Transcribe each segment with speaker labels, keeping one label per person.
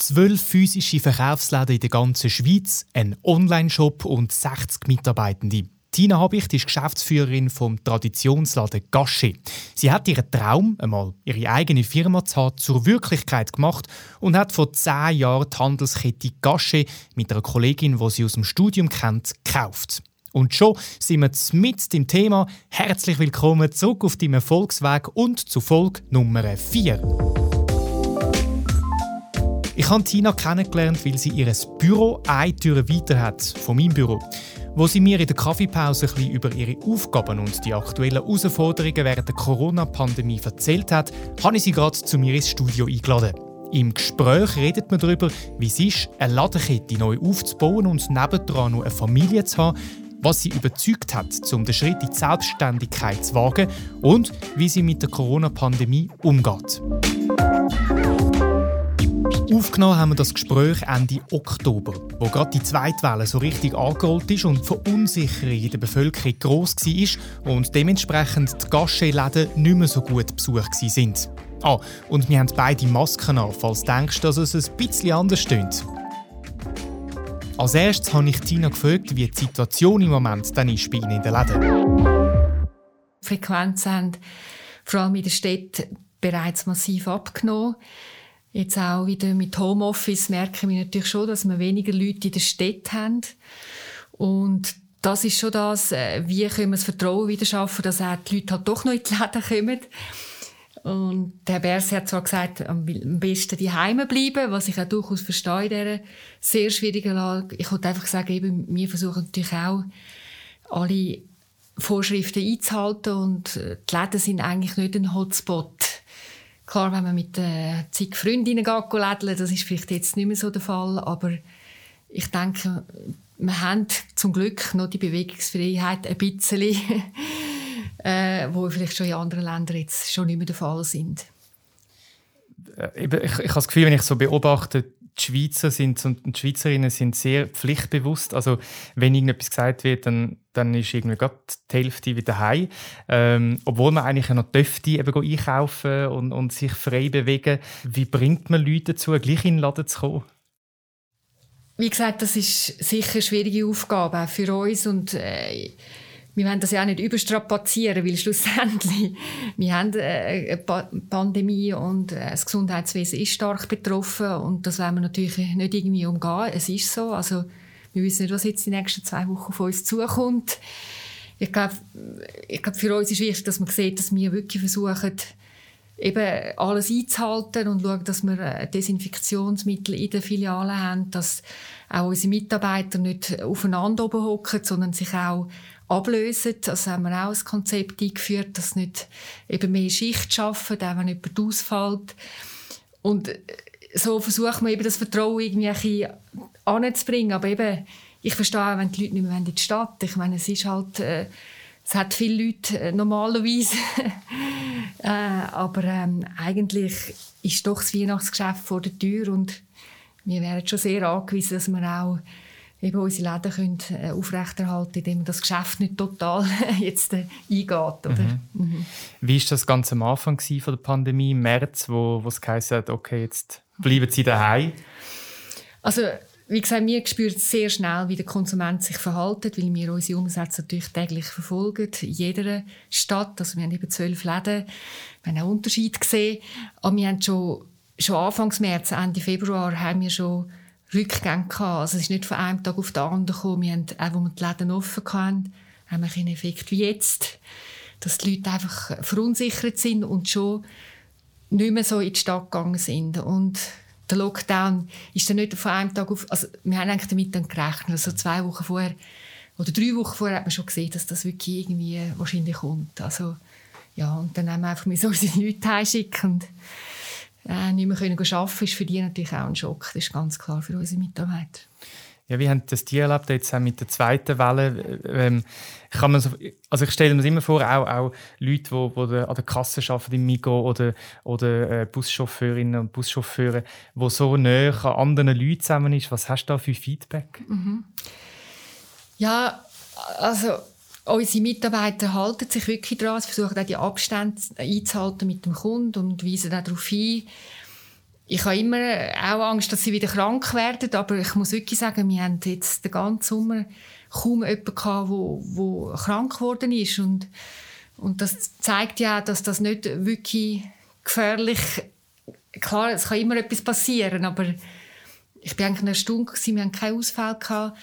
Speaker 1: Zwölf physische Verkaufsläden in der ganzen Schweiz, ein Online-Shop und 60 Mitarbeitende. Tina Habicht ist Geschäftsführerin vom Traditionsladen Gasche. Sie hat ihren Traum, einmal ihre eigene Firma zu haben, zur Wirklichkeit gemacht und hat vor zehn Jahren die Handelskette Gasche mit einer Kollegin, die sie aus dem Studium kennt, gekauft. Und schon sind wir mit dem Thema. Herzlich willkommen zurück auf deinem Erfolgsweg und zu Folge Nummer 4. Ich habe Tina kennengelernt, weil sie ihr Büro eine Tür weiter hat von meinem Büro. Wo sie mir in der Kaffeepause ein bisschen über ihre Aufgaben und die aktuellen Herausforderungen während der Corona-Pandemie erzählt hat, habe ich sie gerade zu mir ins Studio eingeladen. Im Gespräch redet man darüber, wie es ist, eine Ladenkette neu aufzubauen und nebendran noch eine Familie zu haben, was sie überzeugt hat, um den Schritt in die Selbstständigkeit zu wagen und wie sie mit der Corona-Pandemie umgeht. Aufgenommen haben wir das Gespräch Ende Oktober, wo gerade die zweite Welle so richtig angerollt ist und die Verunsicherung in der Bevölkerung gross war und dementsprechend die Gaststätten nicht mehr so gut besucht sind. Ah, und wir haben beide Masken an, falls du denkst, dass es ein bisschen anders stimmt. Als erstes habe ich Tina gefragt, wie die Situation im Moment dann ist bei Ihnen in den Läden.
Speaker 2: Frequenzen haben vor allem in der Stadt bereits massiv abgenommen. Jetzt auch wieder mit Homeoffice merken wir natürlich schon, dass wir weniger Leute in der Stadt haben. Und das ist schon das, äh, wie können wir das Vertrauen wieder schaffen, dass auch die Leute halt doch noch in die Läden kommen. Und der Bers hat zwar gesagt, am besten die Heime bleiben, was ich auch durchaus verstehe in dieser sehr schwierigen Lage. Ich wollte einfach sagen, eben, wir versuchen natürlich auch, alle Vorschriften einzuhalten und äh, die Läden sind eigentlich nicht ein Hotspot Klar, wenn man mit äh, zig Freundinnen geht, das ist vielleicht jetzt nicht mehr so der Fall, aber ich denke, wir haben zum Glück noch die Bewegungsfreiheit ein bisschen, äh, wo vielleicht schon in anderen Ländern jetzt schon nicht mehr der Fall sind.
Speaker 1: Äh, ich, ich, ich habe das Gefühl, wenn ich so beobachte, die Schweizer sind und die Schweizerinnen sind sehr pflichtbewusst. Also wenn irgendetwas gesagt wird, dann, dann ist irgendwie gerade die Hälfte wieder heim. Ähm, obwohl man eigentlich noch dürfte eben einkaufen und, und sich frei bewegen. Wie bringt man Leute dazu, gleich in den Laden zu kommen?
Speaker 2: Wie gesagt, das ist sicher eine schwierige Aufgabe auch für uns und äh, wir wollen das ja auch nicht überstrapazieren, weil schlussendlich wir haben äh, eine Pandemie und äh, das Gesundheitswesen ist stark betroffen und das wollen wir natürlich nicht irgendwie umgehen. Es ist so, also wir wissen nicht, was jetzt die nächsten zwei Wochen von uns zukommt. Ich glaube, ich glaube, für uns ist wichtig, dass man sieht, dass wir wirklich versuchen, eben alles einzuhalten und schauen, dass wir äh, Desinfektionsmittel in den Filialen haben, dass auch unsere Mitarbeiter nicht aufeinander oben hocken, sondern sich auch ablösen. Also haben wir auch ein Konzept eingeführt, dass nicht eben mehr Schicht schaffen, auch wenn jemand ausfällt. Und äh, so versucht man eben das Vertrauen irgendwie ein bisschen anzubringen. Aber eben, ich verstehe auch, wenn die Leute nicht mehr in die Stadt Ich meine, es ist halt, äh, es hat viele Leute äh, normalerweise. äh, aber ähm, eigentlich ist doch das Weihnachtsgeschäft vor der Tür und wir wären schon sehr angewiesen, dass wir auch eben unsere Läden können, äh, aufrechterhalten indem man das Geschäft nicht total jetzt äh, eingeht. Oder? Mhm.
Speaker 1: Mhm. Wie war das Ganze am Anfang von der Pandemie, im März, wo, wo es geheißen hat, okay, jetzt bleiben Sie daheim?
Speaker 2: Also, wie gesagt, wir spüren sehr schnell, wie der Konsument sich verhält, weil wir unsere Umsätze natürlich täglich verfolgen, in jeder Stadt. Also wir haben eben zwölf Läden, wir haben einen Unterschied gesehen. Aber wir haben schon, schon Anfang März, Ende Februar, haben wir schon Rückgänge gehabt. Also es ist nicht von einem Tag auf den anderen gekommen. Wir haben, auch wo wir die Läden offen hatten, haben wir einen Effekt wie jetzt, dass die Leute einfach verunsichert sind und schon nicht mehr so in die Stadt gegangen sind. Und der Lockdown ist dann nicht von einem Tag auf, also wir haben eigentlich damit dann gerechnet, also zwei Wochen vorher oder drei Wochen vorher hat man schon gesehen, dass das wirklich irgendwie wahrscheinlich kommt. Also ja, und dann haben wir einfach so unsere Leute heimschicken äh, nicht mehr können arbeiten ist für die natürlich auch ein Schock. Das ist ganz klar für unsere Mitarbeiter.
Speaker 1: Ja, wie haben das die erlebt jetzt auch mit der zweiten Welle? Ähm, kann man so, also ich stelle mir immer vor, auch, auch Leute, die, die an der Kasse arbeiten im Migo oder, oder äh, Buschauffeurinnen und Buschauffeure, die so näher an anderen Leuten zusammen ist. Was hast du da für Feedback?
Speaker 2: Mhm. Ja, also unsere Mitarbeiter halten sich wirklich daran, sie versuchen auch die Abstände einzuhalten mit dem Kunden und weisen auch darauf hin. ich habe immer auch Angst, dass sie wieder krank werden, aber ich muss wirklich sagen, wir haben jetzt den ganzen Sommer kaum jemanden gehabt, wo, wo krank geworden ist und und das zeigt ja, dass das nicht wirklich gefährlich Klar, es kann immer etwas passieren, aber ich bin eigentlich eine Stunde, wir hatten keinen Ausfall. Gehabt.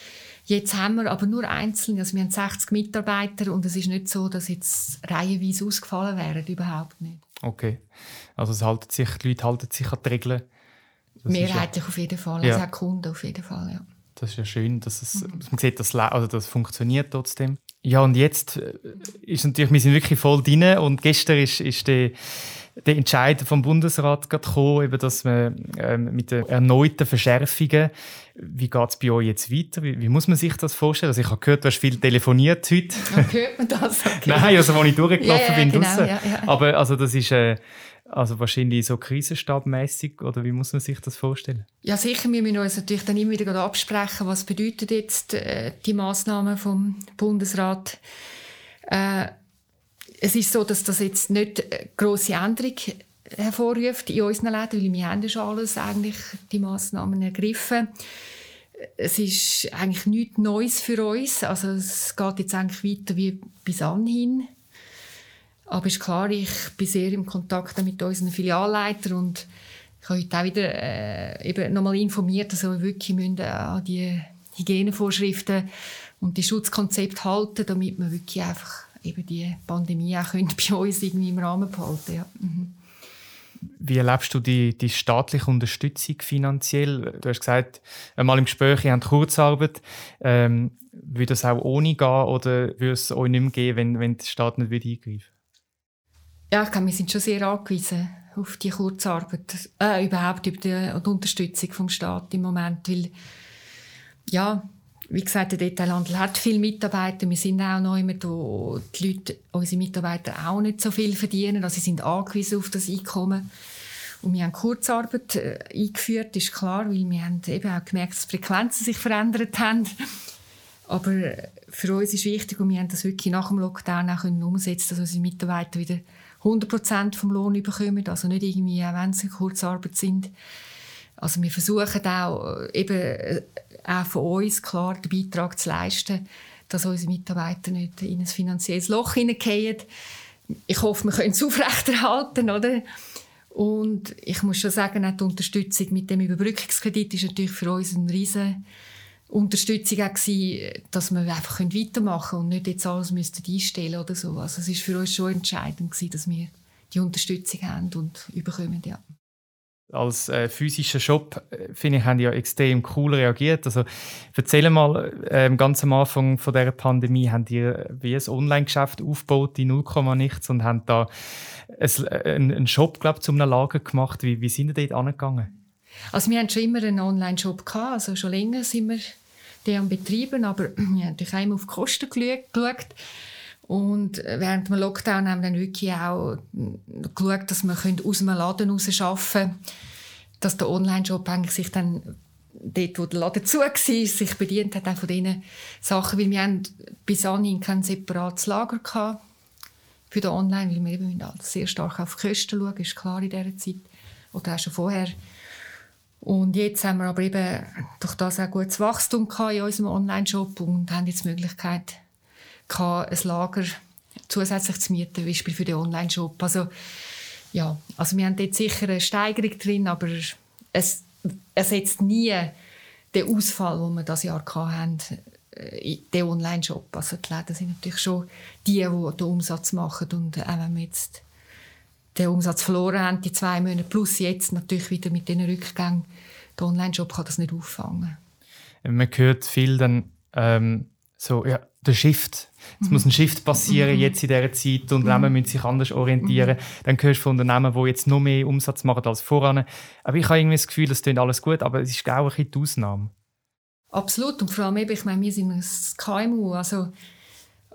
Speaker 2: Jetzt haben wir aber nur einzelne, also wir haben 60 Mitarbeiter und es ist nicht so, dass jetzt reihenweise ausgefallen wären, überhaupt nicht.
Speaker 1: Okay, also es halten sich, die Leute halten sich an die Regeln.
Speaker 2: Das Mehrheitlich ja, auf jeden Fall, ja. also auch Kunden auf jeden Fall, ja.
Speaker 1: Das ist ja schön, dass es, mhm. man sieht, dass also das funktioniert trotzdem. Ja, und jetzt äh, ist natürlich, wir sind wirklich voll drin und gestern ist, ist der der Entscheid vom Bundesrat gekommen, eben, dass man ähm, mit den erneuten Verschärfungen, wie geht es bei euch jetzt weiter? Wie, wie, muss man sich das vorstellen? Also ich habe gehört, du hast viel telefoniert heute.
Speaker 2: Ja, hört man das? Okay.
Speaker 1: Nein, also als ich durchgelaufen ja, ja, bin genau, ja, Aber also das ist äh, also wahrscheinlich so krisenstabmäßig oder wie muss man sich das vorstellen?
Speaker 2: Ja sicher, wir müssen uns natürlich dann immer wieder absprechen, was bedeutet jetzt äh, die Maßnahmen vom Bundesrat. Äh, es ist so, dass das jetzt nicht eine grosse Änderung hervorruft in unseren Läden, weil wir haben schon alles eigentlich die Massnahmen ergriffen. Es ist eigentlich nichts Neues für uns. Also es geht jetzt eigentlich weiter wie bis anhin. Aber ist klar, ich bin sehr im Kontakt mit unseren Filialleitern und ich habe heute auch wieder äh, eben nochmal informiert, dass wir wirklich müssen, äh, an die Hygienevorschriften und die Schutzkonzepte halten, damit wir wirklich einfach eben die Pandemie auch können bei uns irgendwie im Rahmen behalten ja. Mhm.
Speaker 1: Wie erlebst du die, die staatliche Unterstützung finanziell? Du hast gesagt, einmal im Gespräch, ihr habt Kurzarbeit. Ähm, würde das auch ohne gehen oder würde es euch nicht mehr geben, wenn, wenn der Staat nicht eingreifen
Speaker 2: Ja, ich glaube, wir sind schon sehr angewiesen auf die Kurzarbeit. Äh, überhaupt über die, die Unterstützung vom Staat im Moment. Weil, ja, wie gesagt, der Detailhandel hat viele Mitarbeiter. Wir sind auch noch immer, wo die Leute, unsere Mitarbeiter auch nicht so viel verdienen. Also sie sind angewiesen auf das Einkommen. Und wir haben Kurzarbeit äh, eingeführt, ist klar, weil wir haben eben auch gemerkt, dass die Frequenzen sich verändert haben. Aber für uns ist wichtig, und wir haben das wirklich nach dem Lockdown auch können umsetzen dass unsere Mitarbeiter wieder 100% vom Lohn bekommen. Also nicht irgendwie, auch wenn sie Kurzarbeit sind. Also wir versuchen auch äh, eben äh, auch von uns klar den Beitrag zu leisten, dass unsere Mitarbeiter nicht in ein finanzielles Loch hineingehen. Ich hoffe, wir können es aufrechterhalten, oder? Und ich muss schon sagen, auch die Unterstützung mit dem Überbrückungskredit ist natürlich für uns eine riesige Unterstützung gewesen, dass wir einfach weitermachen können und nicht jetzt alles müssten einstellen oder so. Also es ist für uns schon entscheidend gewesen, dass wir die Unterstützung haben und überkommen, ja
Speaker 1: als äh, physischer Shop, äh, finde ich, haben die ja extrem cool reagiert. Also, erzähl mal, äh, ganz am Anfang von dieser Pandemie haben die äh, wie ein Online-Geschäft aufgebaut, die 0, nichts und haben da ein, äh, einen Shop, glaube ich, zu einem Lager gemacht. Wie, wie sind die dort angegangen?
Speaker 2: Also, wir haben schon immer einen Online-Shop gehabt, also schon länger sind wir den am Betreiben, aber wir haben natürlich auch auf die Kosten geschaut. Und während dem Lockdown haben wir dann wirklich auch geschaut, dass wir aus dem Laden heraus arbeiten können, dass der Online-Shop sich dann dort, wo der Laden zu war, sich bedient hat auch von diesen Sachen, weil wir haben bis anhin kein separates Lager gehabt für den Online, weil wir eben sehr stark auf die Kosten schauen, ist klar in dieser Zeit, oder auch schon vorher. Und jetzt haben wir aber eben durch das auch gutes Wachstum in unserem Online-Shop und haben jetzt die Möglichkeit, ein Lager zusätzlich zu mieten, zum Beispiel für den Online-Shop. Also, ja, also wir haben dort sicher eine Steigerung drin, aber es ersetzt nie den Ausfall, den wir das Jahr hatten, äh, den Online-Shop. Also die Läden sind natürlich schon die, die den Umsatz machen und auch wenn wir jetzt den Umsatz verloren haben, die zwei Monate plus jetzt natürlich wieder mit den Rückgängen, der Online-Shop kann das nicht auffangen.
Speaker 1: Man hört viel dann ähm, so, ja, der Shift. Es mhm. muss ein Shift passieren mhm. jetzt in dieser Zeit. und Unternehmen mhm. müssen sich anders orientieren. Mhm. Dann hörst du von Unternehmen, die jetzt noch mehr Umsatz machen als voran. Aber ich habe irgendwie das Gefühl, das klingt alles gut, aber es ist auch ein bisschen die Ausnahme.
Speaker 2: Absolut. Und vor allem eben, ich meine, wir sind ein KMU. Also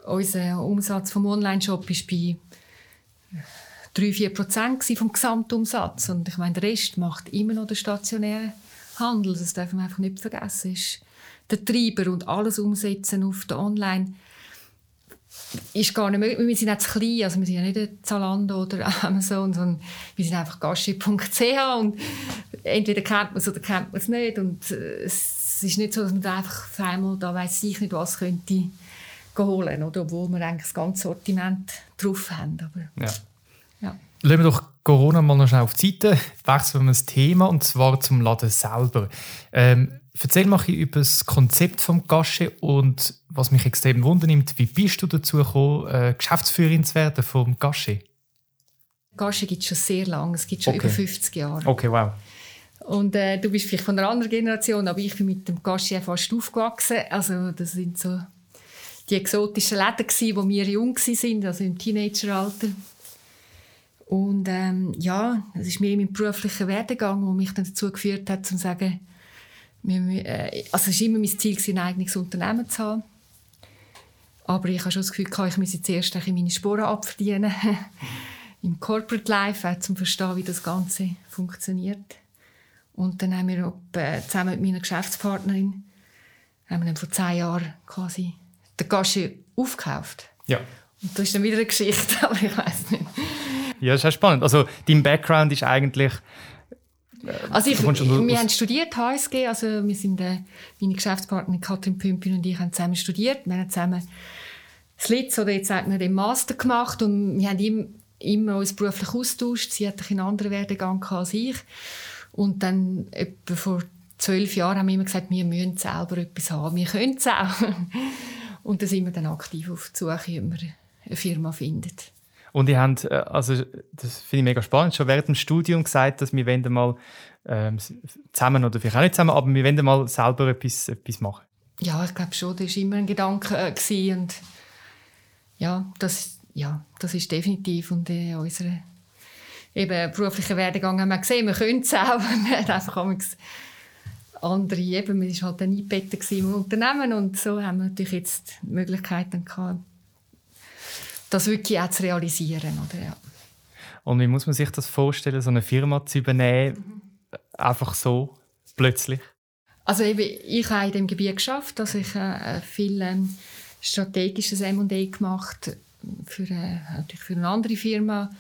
Speaker 2: unser Umsatz vom Online-Shop war bei 3-4 Prozent vom Gesamtumsatz. Und ich meine, der Rest macht immer noch der stationäre Handel. Das darf man einfach nicht vergessen. Ist der Treiber und alles umsetzen auf der Online ist gar nicht möglich. Wir sind jetzt klein, also wir sind ja nicht Zalando oder Amazon, sondern wir sind einfach gaschi.ch und entweder kennt man es oder kennt man es nicht. Und äh, es ist nicht so, dass man da einfach auf einmal, da weiss ich nicht, was könnte holen, oder? obwohl wir eigentlich das ganze Sortiment drauf haben. Aber,
Speaker 1: ja. Lassen wir doch Corona mal noch schnell auf die Seite. Wechseln wir das Thema, und zwar zum Laden selber. Ähm, erzähl mal über das Konzept vom Gasche und was mich extrem wundernimmt, wie bist du dazu gekommen, äh, Geschäftsführerin zu werden vom Gasche?
Speaker 2: Gasche gibt es schon sehr lange, es gibt schon okay. über 50 Jahre.
Speaker 1: Okay, wow.
Speaker 2: Und äh, du bist vielleicht von einer anderen Generation, aber ich bin mit dem Gasche fast aufgewachsen. Also das sind so die exotischen Läden gewesen, wo wir jung waren, also im Teenageralter. Und ähm, ja, das ist mir in meinem beruflichen Werdegang, der mich dann dazu geführt hat, zu sagen, äh, also es war immer mein Ziel, ein eigenes Unternehmen zu haben. Aber ich habe schon das Gefühl, ich müsse zuerst meine Sporen abverdienen im Corporate Life, auch zum Verstehen, wie das Ganze funktioniert. Und dann haben wir zusammen mit meiner Geschäftspartnerin haben wir dann vor zehn Jahren quasi den Gasche aufgekauft.
Speaker 1: Ja.
Speaker 2: Und das ist dann wieder eine Geschichte, aber ich weiß nicht.
Speaker 1: Ja, das ist spannend. Also dein Background ist eigentlich
Speaker 2: äh, also ich, wir haben studiert HSG, also wir sind äh, meine Geschäftspartnerin Katrin Pümpin und ich haben zusammen studiert. Wir haben zusammen das Litz oder jetzt sagt man den Master gemacht und wir haben immer, immer uns beruflich austauscht. Sie hat einen anderen Werdegang als ich und dann etwa vor zwölf Jahren haben wir immer gesagt, wir müssen selber etwas haben, wir können es auch. Und dann sind wir dann aktiv auf die Suche, ob man eine Firma findet.
Speaker 1: Und ihr habt, äh, also das finde ich mega spannend, schon während dem Studium gesagt, dass wir wollen mal ähm, zusammen oder vielleicht auch nicht zusammen, aber wir wollen mal selber etwas, etwas machen.
Speaker 2: Ja, ich glaube schon, das war immer ein Gedanke äh, und ja, das, ja, das ist definitiv und äh, unsere eben beruflichen Werdegang haben wir gesehen, wir können es auch, wir haben einfach andere, eben, man war halt eingebettet im Unternehmen und so haben wir natürlich jetzt die Möglichkeiten gehabt, das wirklich auch zu realisieren. Oder? Ja.
Speaker 1: Und wie muss man sich das vorstellen, so eine Firma zu übernehmen, mhm. einfach so, plötzlich?
Speaker 2: Also eben, ich habe in dem Gebiet geschafft, dass ich äh, viel ähm, strategisches M&A gemacht für, äh, natürlich für eine andere Firma.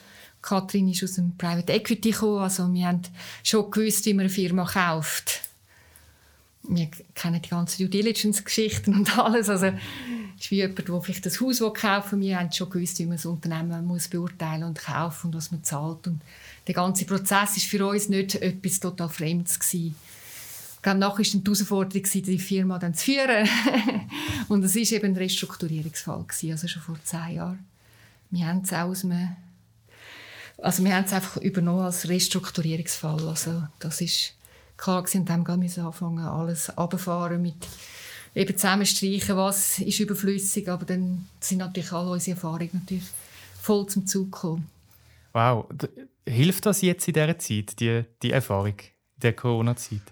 Speaker 2: Kathrin ist aus dem Private Equity gekommen, also wir haben schon gewusst, wie man eine Firma kauft. Wir kennen die ganzen Due Diligence-Geschichten und alles, also ist wie jemand, der vielleicht das Haus kaufen will. Wir haben schon gewusst, wie man das Unternehmen muss beurteilen und kaufen und was man zahlt. Und der ganze Prozess ist für uns nicht etwas total Fremdes gewesen. Ich glaube, nachher war die Herausforderung, die Firma dann zu führen. und es war eben ein Restrukturierungsfall, gewesen, also schon vor zehn Jahren. Wir haben es aus einem also wir haben es einfach übernommen als Restrukturierungsfall. Also das ist klar gewesen, und dann müssen wir anfangen, alles abfahren mit eben zusammenstreichen, was ist überflüssig, aber dann sind natürlich alle unsere Erfahrungen natürlich voll zum Zug gekommen.
Speaker 1: Wow, hilft das jetzt in dieser Zeit, die, die Erfahrung der Corona-Zeit?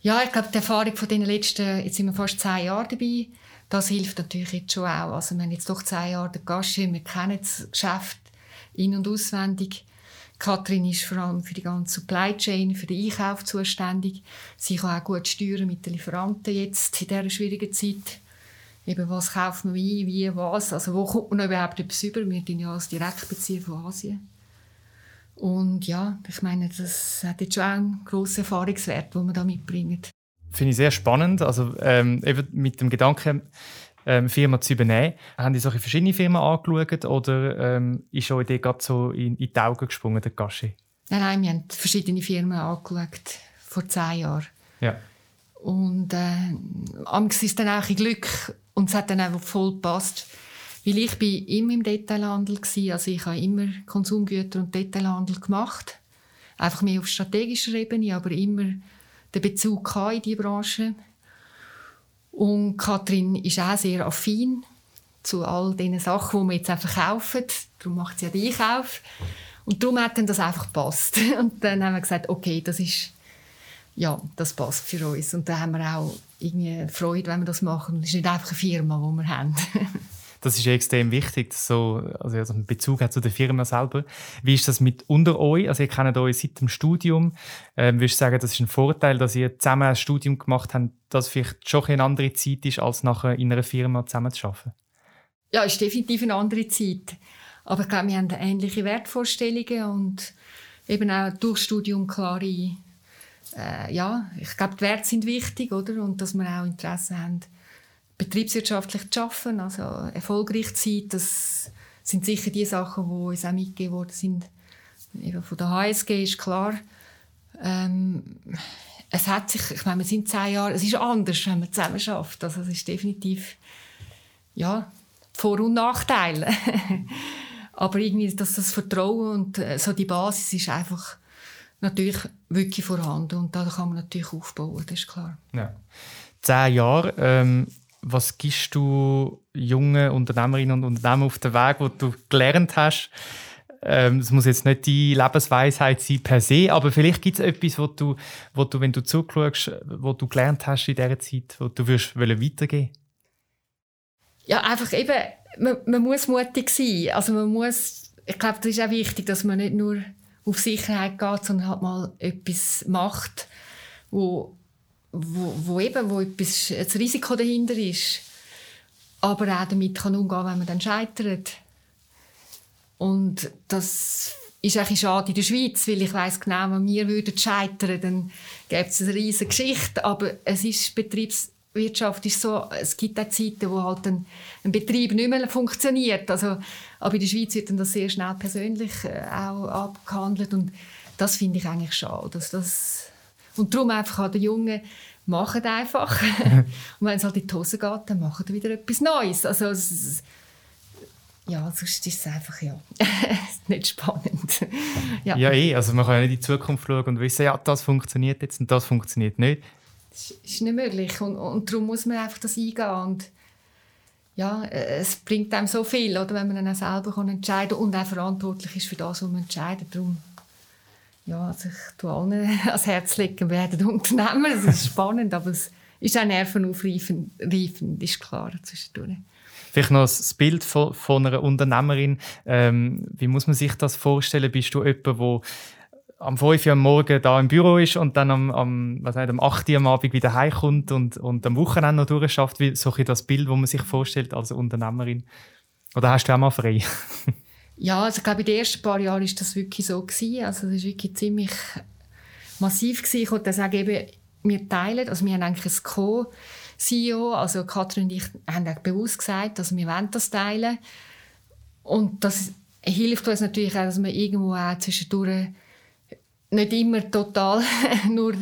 Speaker 2: Ja, ich glaube, die Erfahrung von den letzten, jetzt sind wir fast zehn Jahre dabei, das hilft natürlich jetzt schon auch. Also wir haben jetzt doch zehn Jahre den Gasche, wir kennen das Geschäft in- und auswendig. Kathrin ist vor allem für die ganze Supply Chain, für den Einkauf zuständig. Sie kann auch gut steuern mit den Lieferanten jetzt in dieser schwierigen Zeit. Eben, was kauft man wie, wie, was. Also wo kommt man überhaupt etwas über? Wir beziehen ja als Direktbezieher von Asien. Und ja, ich meine, das hat jetzt schon einen grossen Erfahrungswert, den man da mitbringt.
Speaker 1: Finde ich sehr spannend. Also ähm, eben mit dem Gedanken, ähm, Firma zu übernehmen. Haben die solche verschiedene Firmen angeschaut oder ähm, ist euch die gerade so in, in die Augen gesprungen, der Gasche?
Speaker 2: Nein, nein, wir haben verschiedene Firmen angeschaut, vor zehn Jahren.
Speaker 1: Ja.
Speaker 2: Und äh, ist es dann auch ein Glück und es hat dann auch voll gepasst. Weil ich bin immer im Detailhandel war, also ich habe immer Konsumgüter und Detailhandel gemacht. Einfach mehr auf strategischer Ebene, aber immer den Bezug in diese Branche. Und Kathrin ist auch sehr affin zu all diesen Sachen, die wir jetzt einfach kaufen. Darum macht sie ja den Einkauf. Und darum hat dann das einfach gepasst. Und dann haben wir gesagt, okay, das ist, ja, das passt für uns. Und dann haben wir auch irgendwie Freude, wenn wir das machen. Es ist nicht einfach eine Firma, die wir haben.
Speaker 1: Das ist extrem wichtig, dass so, also einen Bezug hat zu der Firma selber. Wie ist das mit unter euch? Also ihr kennt euch seit dem Studium. Ähm, würdest du sagen, das ist ein Vorteil, dass ihr zusammen ein Studium gemacht habt, das vielleicht schon eine andere Zeit ist, als nachher in einer Firma zusammen zu arbeiten?
Speaker 2: Ja, es ist definitiv eine andere Zeit. Aber ich glaube, wir haben ähnliche Wertvorstellungen und eben auch durch Studium klare äh, ja, ich glaube, die Werte sind wichtig, oder? Und dass wir auch Interesse haben, betriebswirtschaftlich zu arbeiten, also erfolgreich zu sein, das sind sicher die Sachen, die uns auch mitgegeben worden sind. Eben von der HSG ist klar, ähm, es hat sich, ich meine, wir sind zehn Jahre, es ist anders, wenn man zusammen schafft. Also es ist definitiv, ja, Vor- und Nachteile. Aber irgendwie, dass das Vertrauen und äh, so die Basis ist einfach natürlich wirklich vorhanden und da kann man natürlich aufbauen, das ist klar.
Speaker 1: Ja. Zehn Jahre, ähm, was gibst du jungen Unternehmerinnen und Unternehmern auf den Weg, wo du gelernt hast? Ähm, es muss jetzt nicht die Lebensweisheit sein per se, aber vielleicht gibt es etwas, wo du, wo du, wenn du zuschaust, wo du gelernt hast in dieser Zeit, wo du würdest weitergeben
Speaker 2: Ja, einfach eben, man, man muss mutig sein. Also man muss, ich glaube, das ist auch wichtig, dass man nicht nur auf Sicherheit geht, sondern halt mal etwas macht, wo, wo, wo eben wo etwas, ein Risiko dahinter ist. Aber auch damit kann umgehen, wenn man dann scheitert. Und das ist eigentlich schade in der Schweiz, weil ich weiß genau, wenn wir würden scheitern, dann gäbe es eine riesige Geschichte. Aber es ist Betriebswirtschaft ist so, es gibt auch Zeiten, wo halt ein, ein Betrieb nicht mehr funktioniert. Also, aber in der Schweiz wird dann das sehr schnell persönlich äh, auch abgehandelt und das finde ich eigentlich schade. Dass das und darum einfach an den Jungen machen einfach. und wenn es halt in die Hose geht, dann machen sie wieder etwas Neues. Also, es, ja, sonst ist es einfach ja, nicht spannend.
Speaker 1: ja. ja, eh. Also man kann ja nicht in die Zukunft schauen und wissen, ja, das funktioniert jetzt und das funktioniert nicht.
Speaker 2: Das ist nicht möglich und, und darum muss man einfach das eingehen und ja, es bringt einem so viel, oder, wenn man dann auch selber kann entscheiden kann und auch verantwortlich ist für das, was man entscheidet. Darum, ja, also ich tue allen ans Herz legen, werden Unternehmer. Es ist spannend, aber es ist auch nervenaufreifend, ist klar.
Speaker 1: Vielleicht noch das Bild von, von einer Unternehmerin. Ähm, wie muss man sich das vorstellen? Bist du jemand, der am 5 Uhr am Morgen da im Büro ist und dann am, am, was nicht, am 8 Uhr am Abend wieder heimkommt und, und am Wochenende noch durchschafft? Wie so das Bild, das man sich vorstellt als Unternehmerin? Oder hast du auch mal frei?
Speaker 2: ja, also ich glaube, in den ersten paar Jahren war das wirklich so. Gewesen. Also es war wirklich ziemlich massiv. Gewesen. Ich wollte sagen, eben, wir teilen, also wir haben eigentlich ein Co- CEO, also Katrin und ich, haben bewusst gesagt, dass wir das teilen Und das hilft uns natürlich auch, dass wir irgendwo auch zwischendurch nicht immer total nur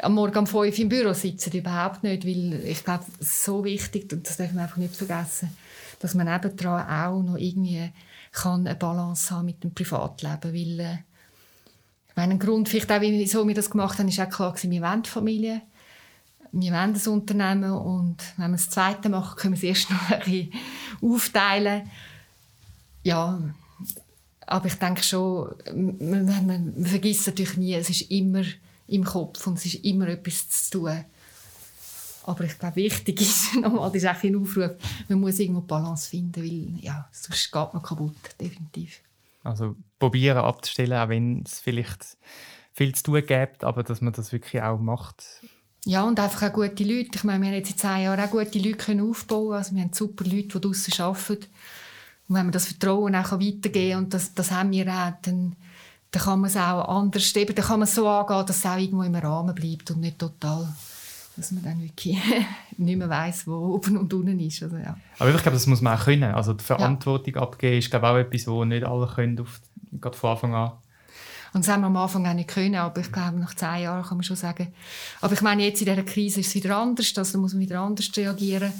Speaker 2: am Morgen um 5 Uhr im Büro sitzen, überhaupt nicht, weil ich glaube, es ist so wichtig, und das darf man einfach nicht vergessen, dass man nebendran auch noch irgendwie kann eine Balance haben mit dem Privatleben, weil äh, ein Grund, vielleicht auch, wieso wir das gemacht haben, ist auch klar gewesen, wir wollen Familie wir wollen das Unternehmen und wenn wir das Zweite machen, können wir es erst noch ein bisschen aufteilen. Ja, aber ich denke schon, man, man, man, vergisst natürlich nie, es ist immer im Kopf und es ist immer etwas zu tun. Aber ich glaube, wichtig ist nochmal, das ist auch ein Aufruf, man muss irgendwo Balance finden, weil ja, sonst geht man kaputt, definitiv.
Speaker 1: Also probieren abzustellen, auch wenn es vielleicht viel zu tun gibt, aber dass man das wirklich auch macht
Speaker 2: ja, und einfach auch gute Leute. Ich meine, wir haben jetzt in zehn Jahren auch gute Leute können aufbauen Also wir haben super Leute, die draussen arbeiten. Und wenn man das Vertrauen auch weitergeben kann, und das, das haben wir auch, dann, dann kann man es auch anders, eben, dann kann man es so angehen, dass es auch irgendwo im Rahmen bleibt und nicht total, dass man dann wirklich nicht mehr weiss, wo oben und unten ist. Also, ja.
Speaker 1: Aber ich glaube, das muss man auch können. Also die Verantwortung ja. abgeben ist glaube ich, auch etwas, wo nicht alle können, auf, gerade von Anfang an.
Speaker 2: Und das haben wir am Anfang auch nicht können, aber ich glaube, nach zehn Jahren kann man schon sagen. Aber ich meine, jetzt in dieser Krise ist es wieder anders, also da muss man wieder anders reagieren.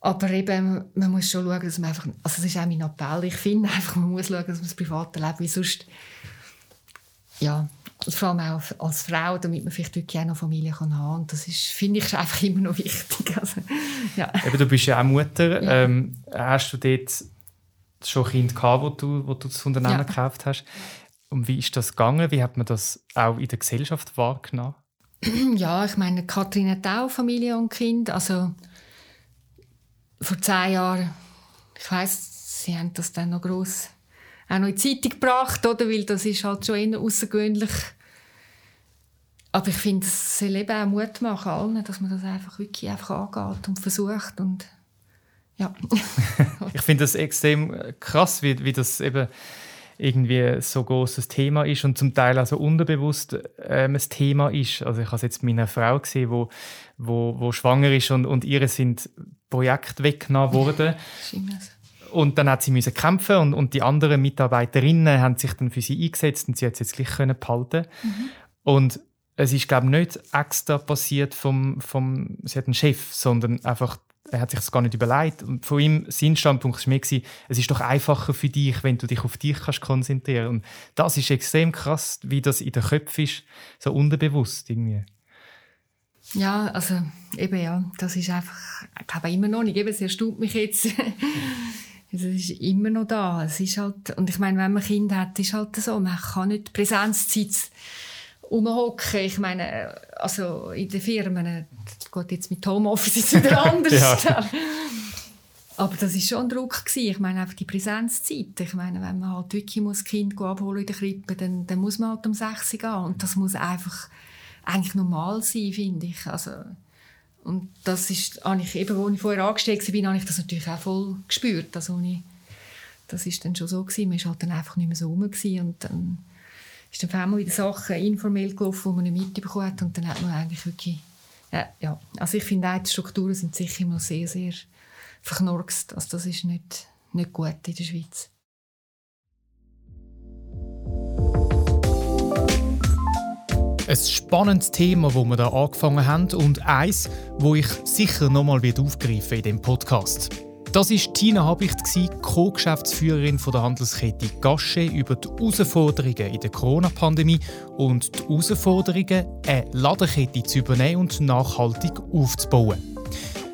Speaker 2: Aber eben, man muss schon schauen, dass man einfach, also das ist auch mein Appell, ich finde einfach, man muss schauen, dass man das private Leben, weil sonst, ja, vor allem auch als Frau, damit man vielleicht wirklich auch noch Familie kann haben und das ist, finde ich, einfach immer noch wichtig. Also,
Speaker 1: ja. Eben, du bist ja auch Mutter. Ja. Ähm, hast du dort schon Kind gehabt, wo du, wo du das Unternehmen ja. gekauft hast? Und wie ist das gegangen? Wie hat man das auch in der Gesellschaft wahrgenommen?
Speaker 2: Ja, ich meine, Kathrin hat auch Familie und Kind. Also vor zehn Jahren, ich weiß, sie haben das dann noch groß auch noch in die Zeitung gebracht, oder? Weil das ist halt schon eher außergewöhnlich. Aber ich finde, es soll eben auch Mut machen allen, dass man das einfach wirklich einfach angeht und versucht und ja.
Speaker 1: ich finde das extrem krass, wie, wie das eben irgendwie so großes Thema ist und zum Teil also unterbewusst ähm, ein Thema ist. Also ich habe es jetzt mit einer Frau gesehen, wo, wo, wo schwanger ist und, und ihre sind Projekte weggenommen worden. Und dann hat sie müssen kämpfen und, und die anderen Mitarbeiterinnen haben sich dann für sie eingesetzt und sie hat es jetzt gleich können behalten. Mhm. Und es ist glaube ich nicht extra passiert vom, vom sie hat einen Chef, sondern einfach er hat sich das gar nicht überlegt. Und von ihm, sein Standpunkt war mehr, es ist doch einfacher für dich, wenn du dich auf dich kannst konzentrieren Und das ist extrem krass, wie das in den Köpfen ist, so unterbewusst irgendwie.
Speaker 2: Ja, also eben ja, das ist einfach, ich glaube immer noch nicht, eben, es erstaunt mich jetzt. es ist immer noch da. Es ist halt, und ich meine, wenn man Kind hat, ist halt so, man kann nicht Präsenzzeit rumhocken. Ich meine, also in den Firmen, das geht jetzt mit Homeoffice ist wieder anders. ja. Aber das war schon ein Druck. Gewesen. Ich meine, einfach die Präsenzzeit. Ich meine, wenn man halt wirklich muss Kind abholen in der Krippe, dann, dann muss man halt um 6 Uhr gehen. Und das muss einfach eigentlich normal sein, finde ich. Also, und das ist eigentlich, eben, als ich vorher angestellt war, habe ich das natürlich auch voll gespürt. Also, ich, das war dann schon so gewesen. Man war halt dann einfach nicht mehr so rum gewesen. und dann ist dann einmal wieder Sachen informell gelaufen, die man nicht mitbekommen hat und dann hat man eigentlich wirklich ja, ja. also ich finde auch, die Strukturen sind sicher immer sehr, sehr verknorkst. Also das ist nicht, nicht gut in der Schweiz.
Speaker 1: Ein spannendes Thema, wo wir da angefangen haben und eins, wo ich sicher nochmal aufgreifen in dem Podcast. Das war Tina Habicht, Co-Geschäftsführerin der Handelskette Gasche über die Herausforderungen in der Corona-Pandemie und die Herausforderungen, eine Ladenkette zu übernehmen und nachhaltig aufzubauen.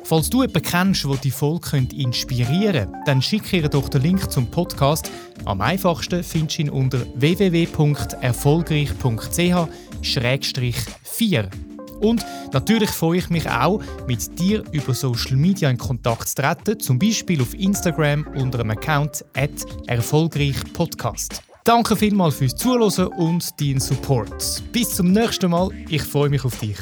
Speaker 1: Falls du jemanden kennst, der die Folge inspirieren könnte, dann schicke ihr doch den Link zum Podcast. Am einfachsten findest du ihn unter www.erfolgreich.ch-4. Und natürlich freue ich mich auch, mit dir über Social Media in Kontakt zu treten, zum Beispiel auf Instagram unter dem Account erfolgreichpodcast. Danke vielmals fürs Zuhören und deinen Support. Bis zum nächsten Mal, ich freue mich auf dich.